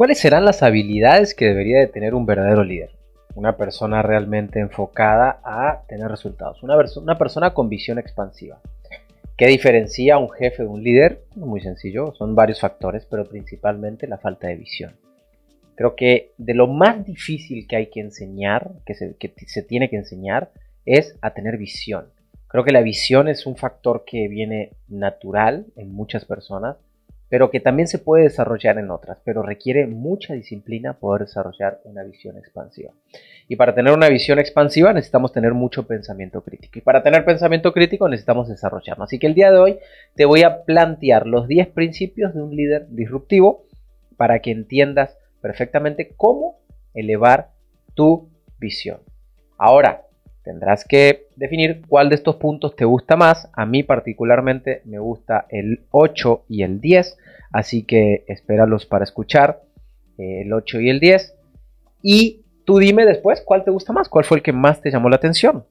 ¿Cuáles serán las habilidades que debería de tener un verdadero líder? Una persona realmente enfocada a tener resultados. Una, persona con visión expansiva. ¿Qué diferencia a un jefe de un líder? Muy sencillo, son varios factores, pero principalmente la falta de visión. Creo que de lo más difícil que hay que enseñar, que se, que se tiene que enseñar, es a tener visión. Creo que la visión es un factor que viene natural en muchas personas, pero que también se puede desarrollar en otras, pero requiere mucha disciplina poder desarrollar una visión expansiva. Y para tener una visión expansiva necesitamos tener mucho pensamiento crítico. Y para tener pensamiento crítico necesitamos desarrollarlo. Así que el día de hoy te voy a plantear los 10 principios de un líder disruptivo para que entiendas perfectamente cómo elevar tu visión. Ahora, Tendrás que definir cuál de estos puntos te gusta más. A mí particularmente me gusta el 8 y el 10, así que espéralos para escuchar eh, el 8 y el 10. Y tú dime después cuál te gusta más, cuál fue el que más te llamó la atención.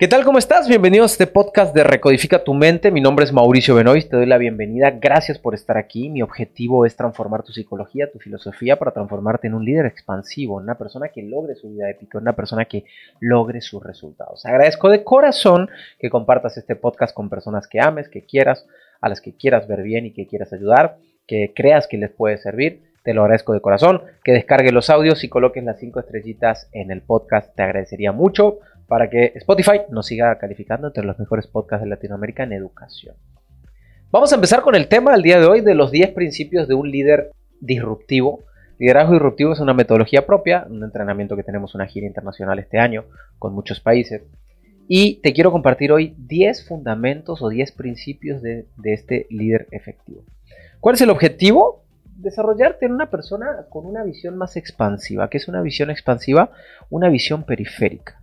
¿Qué tal? ¿Cómo estás? Bienvenidos a este podcast de Recodifica tu mente. Mi nombre es Mauricio Benoist, te doy la bienvenida. Gracias por estar aquí. Mi objetivo es transformar tu psicología, tu filosofía para transformarte en un líder expansivo, una persona que logre su vida épica, una persona que logre sus resultados. Agradezco de corazón que compartas este podcast con personas que ames, que quieras, a las que quieras ver bien y que quieras ayudar, que creas que les puede servir. Te lo agradezco de corazón. Que descargues los audios y coloques las cinco estrellitas en el podcast. Te agradecería mucho para que Spotify nos siga calificando entre los mejores podcasts de Latinoamérica en educación. Vamos a empezar con el tema del día de hoy de los 10 principios de un líder disruptivo. Liderazgo disruptivo es una metodología propia, un entrenamiento que tenemos una gira internacional este año con muchos países. Y te quiero compartir hoy 10 fundamentos o 10 principios de, de este líder efectivo. ¿Cuál es el objetivo? Desarrollarte en una persona con una visión más expansiva. ¿Qué es una visión expansiva? Una visión periférica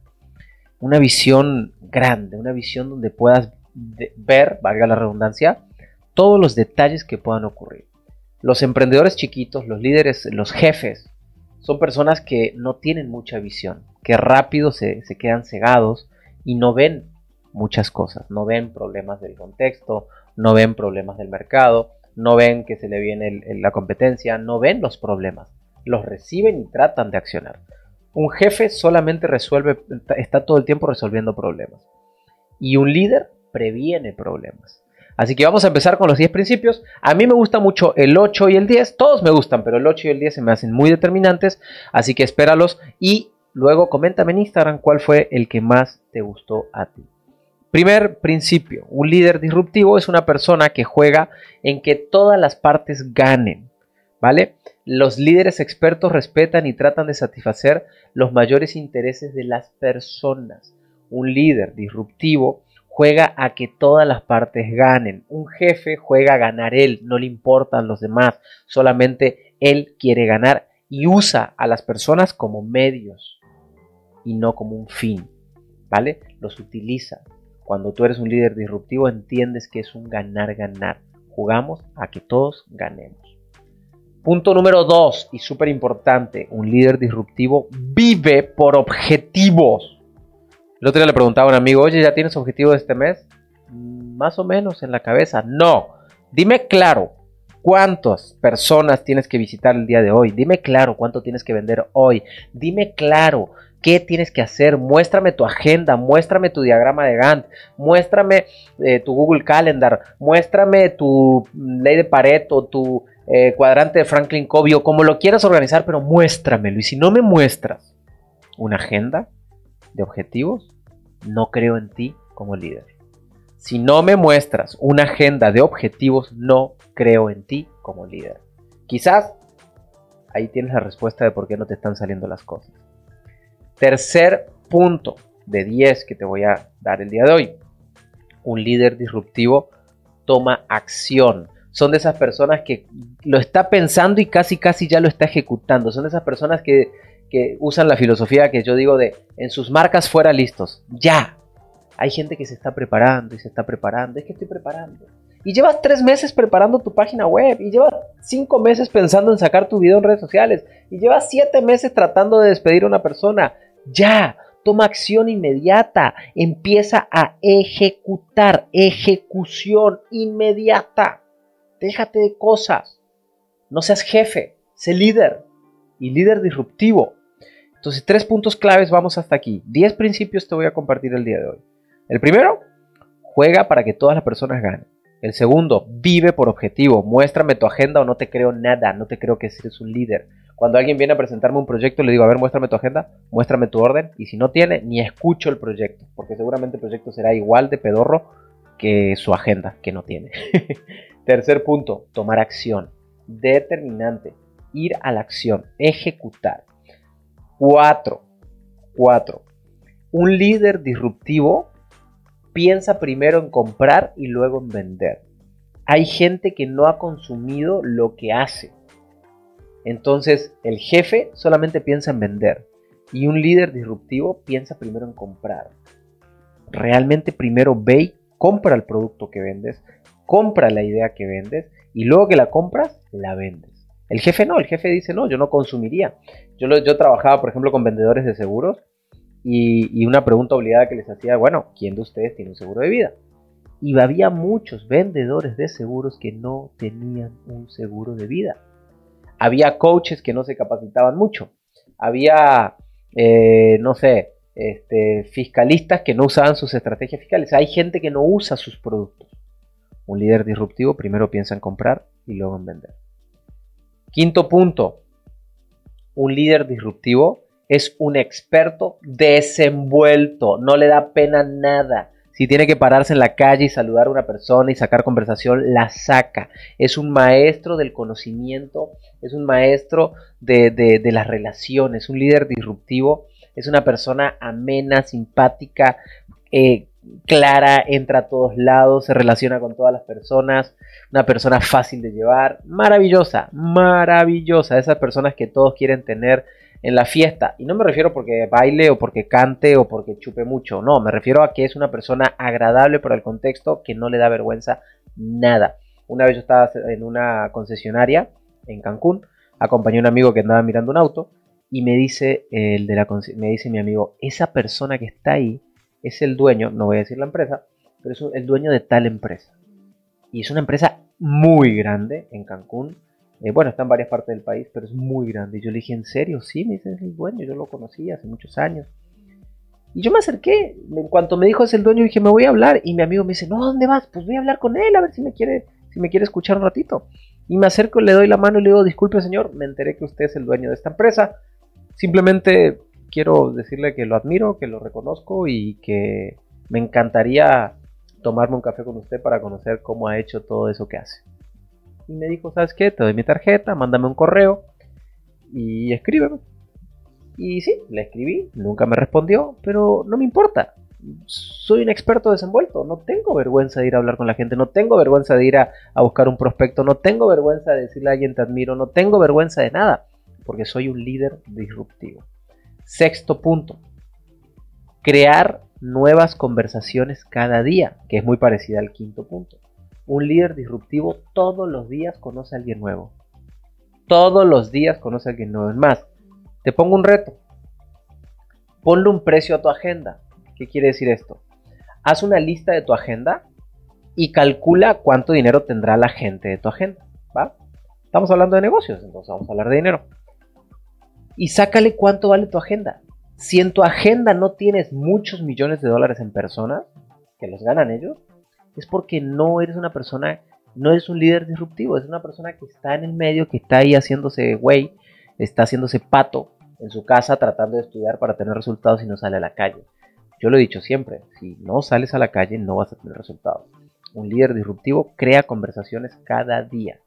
una visión grande, una visión donde puedas ver, valga la redundancia, todos los detalles que puedan ocurrir. Los emprendedores chiquitos, los líderes, los jefes, son personas que no tienen mucha visión, que rápido se, quedan cegados y no ven muchas cosas, no ven problemas del contexto, no ven problemas del mercado, no ven que se le viene la competencia, no ven los problemas, los reciben y tratan de accionar. Un jefe solamente resuelve, está todo el tiempo resolviendo problemas. Y un líder previene problemas. Así que vamos a empezar con los 10 principios. A mí me gusta mucho el 8 y el 10. Todos me gustan, pero el 8 y el 10 se me hacen muy determinantes. Así que espéralos y luego coméntame en Instagram cuál fue el que más te gustó a ti. Primer principio, un líder disruptivo es una persona que juega en que todas las partes ganen, ¿vale? Los líderes expertos respetan y tratan de satisfacer los mayores intereses de las personas. Un líder disruptivo juega a que todas las partes ganen. Un jefe juega a ganar él, no le importan los demás, solamente él quiere ganar y usa a las personas como medios y no como un fin. ¿Vale? Los utiliza. Cuando tú eres un líder disruptivo entiendes que es un ganar-ganar. Jugamos a que todos ganemos. Punto número dos, y súper importante, un líder disruptivo vive por objetivos. El otro día le preguntaba a un amigo, oye, ¿ya tienes objetivo de este mes? Mm, más o menos en la cabeza. No, dime claro, ¿cuántas personas tienes que visitar el día de hoy? Dime claro, ¿cuánto tienes que vender hoy? Dime claro, ¿Qué tienes que hacer? Muéstrame tu agenda, muéstrame tu diagrama de Gantt, muéstrame eh, tu Google Calendar, muéstrame tu ley de Pareto, tu eh, cuadrante de Franklin Covey o como lo quieras organizar, pero muéstramelo. Y si no me muestras una agenda de objetivos, no creo en ti como líder. Si no me muestras una agenda de objetivos, no creo en ti como líder. Quizás ahí tienes la respuesta de por qué no te están saliendo las cosas. Tercer punto de 10 que te voy a dar el día de hoy. Un líder disruptivo toma acción son de esas personas que lo está pensando y casi casi ya lo está ejecutando. Son de esas personas que, usan la filosofía que yo digo de en sus marcas fuera listos. Ya. Hay gente que se está preparando y se está preparando. Es que estoy preparando. Y llevas tres meses preparando tu página web. Y llevas cinco meses pensando en sacar tu video en redes sociales. Y llevas siete meses tratando de despedir a una persona. Ya. Toma acción inmediata. Empieza a ejecutar. Ejecución inmediata. Déjate de cosas. No seas jefe. Sé líder y líder disruptivo. Entonces, tres puntos claves, vamos hasta aquí. Diez principios te voy a compartir el día de hoy. El primero, juega para que todas las personas ganen. El segundo, vive por objetivo. Muéstrame tu agenda o no te creo nada. No te creo que seas un líder. Cuando alguien viene a presentarme un proyecto, le digo, a ver, muéstrame tu agenda, muéstrame tu orden. Y si no tiene, ni escucho el proyecto. Porque seguramente el proyecto será igual de pedorro que su agenda, que no tiene. Tercer punto, tomar acción. Determinante. Ir a la acción. Ejecutar. Cuatro. Cuatro. Un líder disruptivo piensa primero en comprar y luego en vender. Hay gente que no ha consumido lo que hace. Entonces el jefe solamente piensa en vender y un líder disruptivo piensa primero en comprar. Realmente primero ve y compra el producto que vendes, compra la idea que vendes y luego que la compras, la vendes. El jefe no, el jefe dice no, yo no consumiría. Yo, trabajaba, por ejemplo, con vendedores de seguros y, una pregunta obligada que les hacía, bueno, ¿quién de ustedes tiene un seguro de vida? Y había muchos vendedores de seguros que no tenían un seguro de vida. Había coaches que no se capacitaban mucho. Había, eh, no sé, este, fiscalistas que no usaban sus estrategias fiscales. Hay gente que no usa sus productos. Un líder disruptivo primero piensa en comprar y luego en vender. Quinto punto. Un líder disruptivo es un experto desenvuelto, no le da pena nada. Si tiene que pararse en la calle y saludar a una persona y sacar conversación, la saca. Es un maestro del conocimiento, es un maestro de, las relaciones, un líder disruptivo, es una persona amena, simpática, eh, clara, entra a todos lados, se relaciona con todas las personas, una persona fácil de llevar, maravillosa, maravillosa, esas personas que todos quieren tener en la fiesta. Y no me refiero porque baile o porque cante o porque chupe mucho. No, me refiero a que es una persona agradable por el contexto que no le da vergüenza nada. Una vez yo estaba en una concesionaria en Cancún, acompañé a un amigo que andaba mirando un auto y me dice el de la me dice mi amigo, esa persona que está ahí es el dueño, no voy a decir la empresa, pero es el dueño de tal empresa. Y es una empresa muy grande en Cancún, eh, bueno, está en varias partes del país, pero es muy grande. Y yo le dije, ¿en serio? Sí, me dice, es el dueño, yo lo conocí hace muchos años. Y yo me acerqué, en cuanto me dijo es el dueño, dije, me voy a hablar. Y mi amigo me dice, no, ¿dónde vas? Pues voy a hablar con él, a ver si me quiere, si me quiere escuchar un ratito. Y me acerco, le doy la mano y le digo, disculpe señor, me enteré que usted es el dueño de esta empresa. Simplemente quiero decirle que lo admiro, que lo reconozco y que me encantaría tomarme un café con usted para conocer cómo ha hecho todo eso que hace y me dijo, ¿sabes qué? Te doy mi tarjeta, mándame un correo y escríbeme. Y sí, le escribí, nunca me respondió, pero no me importa. Soy un experto desenvuelto, no tengo vergüenza de ir a hablar con la gente, no tengo vergüenza de ir a, a buscar un prospecto, no tengo vergüenza de decirle a alguien te admiro, no tengo vergüenza de nada, porque soy un líder disruptivo. Sexto punto, crear nuevas conversaciones cada día, que es muy parecida al quinto punto. Un líder disruptivo todos los días conoce a alguien nuevo. Todos los días conoce a alguien nuevo. Es más, te pongo un reto. Ponle un precio a tu agenda. ¿Qué quiere decir esto? Haz una lista de tu agenda y calcula cuánto dinero tendrá la gente de tu agenda. ¿Va? Estamos hablando de negocios, entonces vamos a hablar de dinero. Y sácale cuánto vale tu agenda. Si en tu agenda no tienes muchos millones de dólares en personas, que los ganan ellos, es porque no eres una persona, no eres un líder disruptivo, es una persona que está en el medio, que está ahí haciéndose güey, está haciéndose pato en su casa tratando de estudiar para tener resultados y no sale a la calle. Yo lo he dicho siempre, si no sales a la calle no vas a tener resultados. Un líder disruptivo crea conversaciones cada día.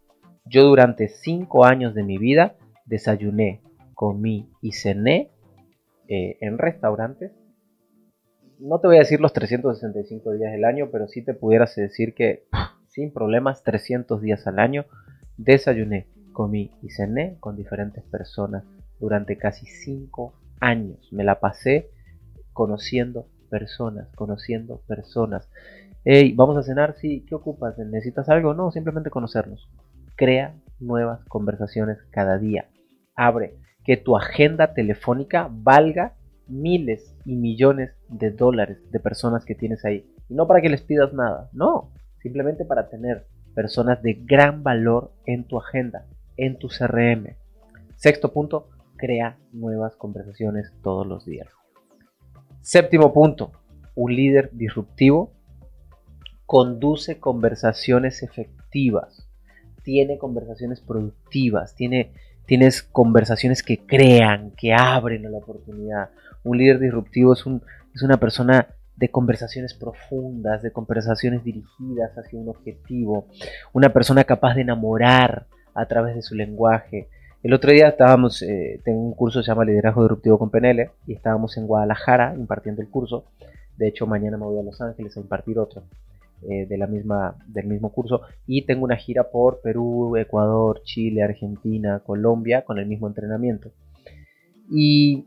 Yo durante cinco años de mi vida desayuné, comí y cené eh, en restaurantes no te voy a decir los 365 días del año, pero sí te pudieras decir que sin problemas 300 días al año desayuné, comí y cené con diferentes personas durante casi 5 años. Me la pasé conociendo personas, conociendo personas. Hey, vamos a cenar, sí, ¿qué ocupas? ¿Necesitas algo? No, simplemente conocernos. Crea nuevas conversaciones cada día. Abre que tu agenda telefónica valga miles y millones de dólares de personas que tienes ahí. Y no para que les pidas nada, no, simplemente para tener personas de gran valor en tu agenda, en tu CRM. Sexto punto, crea nuevas conversaciones todos los días. Séptimo punto, un líder disruptivo conduce conversaciones efectivas, tiene conversaciones productivas, tiene, tienes conversaciones que crean, que abren a la oportunidad. Un líder disruptivo es, un, una persona de conversaciones profundas, de conversaciones dirigidas hacia un objetivo, una persona capaz de enamorar a través de su lenguaje. El otro día estábamos, eh, tengo un curso que se llama Liderazgo Disruptivo con PNL y estábamos en Guadalajara impartiendo el curso. De hecho, mañana me voy a Los Ángeles a impartir otro eh, de la misma, del mismo curso y tengo una gira por Perú, Ecuador, Chile, Argentina, Colombia con el mismo entrenamiento. Y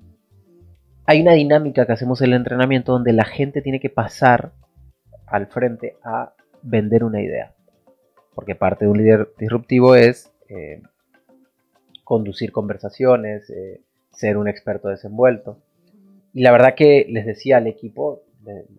hay una dinámica que hacemos en el entrenamiento donde la gente tiene que pasar al frente a vender una idea. Porque parte de un líder disruptivo es eh, conducir conversaciones, eh, ser un experto desenvuelto. Y la verdad que les decía al equipo,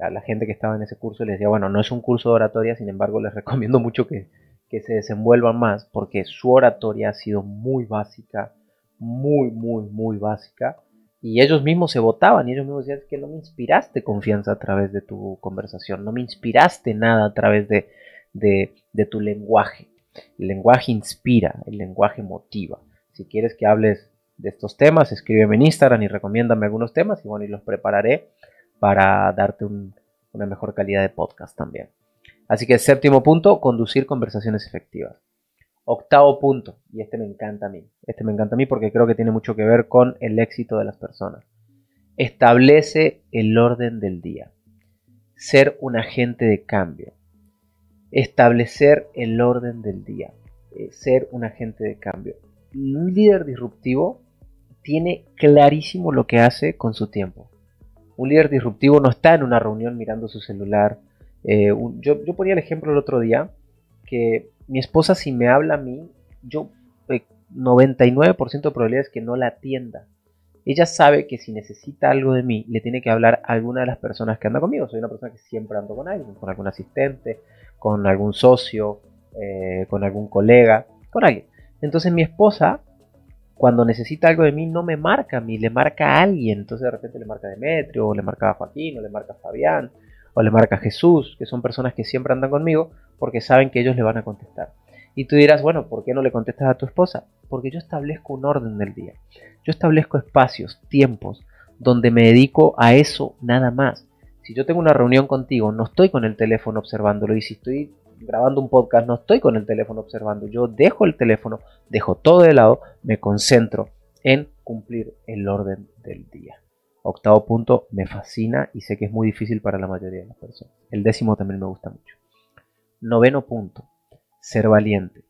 a la gente que estaba en ese curso, les decía, bueno, no es un curso de oratoria, sin embargo les recomiendo mucho que, que se desenvuelvan más, porque su oratoria ha sido muy básica, muy, muy, muy básica y ellos mismos se votaban y ellos mismos decían que no me inspiraste confianza a través de tu conversación, no me inspiraste nada a través de, de, tu lenguaje. El lenguaje inspira, el lenguaje motiva. Si quieres que hables de estos temas, escríbeme en Instagram y recomiéndame algunos temas y bueno, y los prepararé para darte una mejor calidad de podcast también. Así que séptimo punto, conducir conversaciones efectivas. Octavo punto, y este me encanta a mí. Este me encanta a mí porque creo que tiene mucho que ver con el éxito de las personas. Establece el orden del día. Ser un agente de cambio. Establecer el orden del día. Eh, ser un agente de cambio. Un líder disruptivo tiene clarísimo lo que hace con su tiempo. Un líder disruptivo no está en una reunión mirando su celular. Eh, yo, ponía el ejemplo el otro día que mi esposa si me habla a mí, yo 99% de probabilidades que no la atienda. Ella sabe que si necesita algo de mí, le tiene que hablar a alguna de las personas que anda conmigo. Soy una persona que siempre ando con alguien, con algún asistente, con algún socio, eh, con algún colega, con alguien. Entonces mi esposa, cuando necesita algo de mí, no me marca a mí, le marca a alguien. Entonces de repente le marca a Demetrio, o le marca a Joaquín, o le marca a Fabián, o le marca a Jesús, que son personas que siempre andan conmigo, porque saben que ellos le van a contestar. Y tú dirás, bueno, ¿por qué no le contestas a tu esposa? Porque yo establezco un orden del día. Yo establezco espacios, tiempos, donde me dedico a eso nada más. Si yo tengo una reunión contigo, no estoy con el teléfono observándolo. Y si estoy grabando un podcast, no estoy con el teléfono observando. Yo dejo el teléfono, dejo todo de lado, me concentro en cumplir el orden del día. Octavo punto, me fascina y sé que es muy difícil para la mayoría de las personas. El décimo también me gusta mucho. Noveno punto, ser valiente.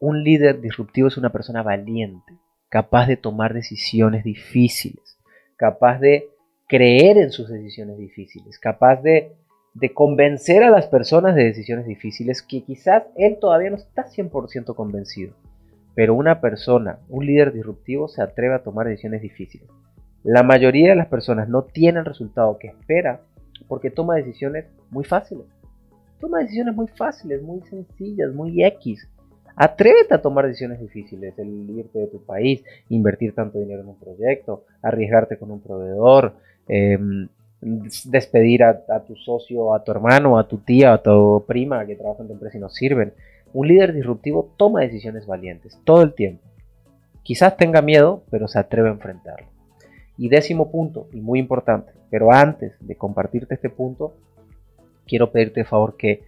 Un líder disruptivo es una persona valiente, capaz de tomar decisiones difíciles, capaz de creer en sus decisiones difíciles, capaz de, de convencer a las personas de decisiones difíciles que quizás él todavía no está 100% convencido. Pero una persona, un líder disruptivo, se atreve a tomar decisiones difíciles. La mayoría de las personas no tienen el resultado que espera porque toma decisiones muy fáciles. Toma decisiones muy fáciles, muy sencillas, muy X. Atrévete a tomar decisiones difíciles, el irte de tu país, invertir tanto dinero en un proyecto, arriesgarte con un proveedor, em, despedir a, tu socio, a tu hermano, a tu tía, a tu prima que trabaja en tu empresa y no sirven. Un líder disruptivo toma decisiones valientes todo el tiempo. Quizás tenga miedo, pero se atreve a enfrentarlo. Y décimo punto, y muy importante, pero antes de compartirte este punto, quiero pedirte de favor que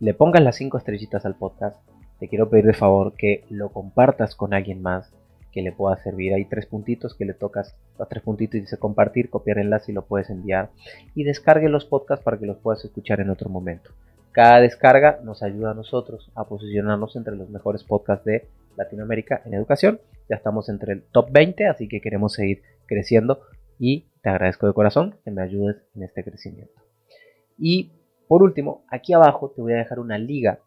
le pongas las cinco estrellitas al podcast. Te quiero pedir de favor que lo compartas con alguien más que le pueda servir. Hay tres puntitos que le tocas a tres puntitos y dice compartir, copiar enlace y lo puedes enviar. Y descargue los podcasts para que los puedas escuchar en otro momento. Cada descarga nos ayuda a nosotros a posicionarnos entre los mejores podcasts de Latinoamérica en educación. Ya estamos entre el top 20, así que queremos seguir creciendo y te agradezco de corazón que me ayudes en este crecimiento. Y por último, aquí abajo te voy a dejar una liga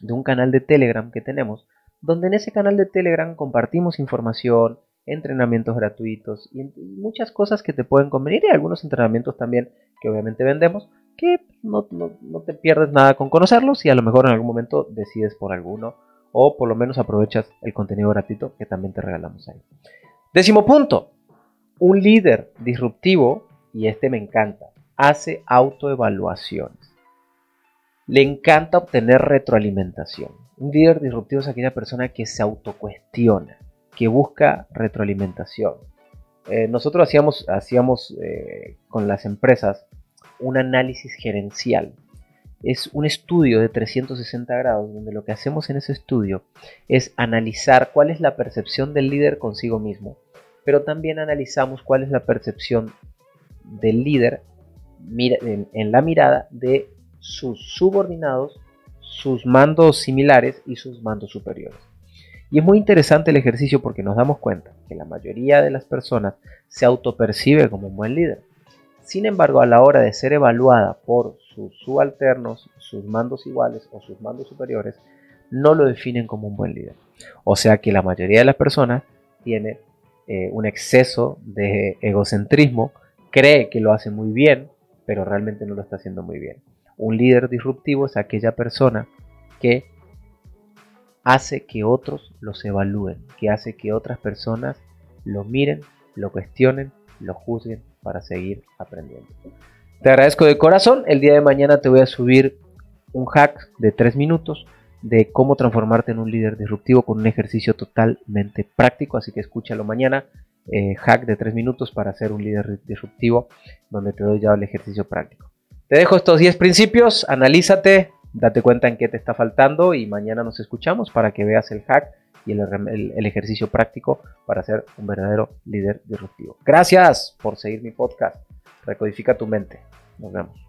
de un canal de Telegram que tenemos, donde en ese canal de Telegram compartimos información, entrenamientos gratuitos y muchas cosas que te pueden convenir y algunos entrenamientos también que obviamente vendemos, que no, te pierdes nada con conocerlos y a lo mejor en algún momento decides por alguno o por lo menos aprovechas el contenido gratuito que también te regalamos ahí. Décimo punto, un líder disruptivo, y este me encanta, hace autoevaluaciones. Le encanta obtener retroalimentación. Un líder disruptivo es aquella persona que se autocuestiona, que busca retroalimentación. Eh, nosotros hacíamos, hacíamos eh, con las empresas un análisis gerencial. Es un estudio de 360 grados donde lo que hacemos en ese estudio es analizar cuál es la percepción del líder consigo mismo, pero también analizamos cuál es la percepción del líder en la mirada de sus subordinados, sus mandos similares y sus mandos superiores. Y es muy interesante el ejercicio porque nos damos cuenta que la mayoría de las personas se autopercibe como un buen líder. Sin embargo, a la hora de ser evaluada por sus subalternos, sus mandos iguales o sus mandos superiores, no lo definen como un buen líder. O sea que la mayoría de las personas tiene eh, un exceso de egocentrismo, cree que lo hace muy bien, pero realmente no lo está haciendo muy bien. Un líder disruptivo es aquella persona que hace que otros los evalúen, que hace que otras personas lo miren, lo cuestionen, lo juzguen para seguir aprendiendo. Te agradezco de corazón. El día de mañana te voy a subir un hack de 3 minutos de cómo transformarte en un líder disruptivo con un ejercicio totalmente práctico. Así que escúchalo mañana. Eh, hack de 3 minutos para ser un líder disruptivo, donde te doy ya el ejercicio práctico. Te dejo estos 10 principios, analízate, date cuenta en qué te está faltando y mañana nos escuchamos para que veas el hack y el, ejercicio práctico para ser un verdadero líder disruptivo. Gracias por seguir mi podcast. Recodifica tu mente. Nos vemos.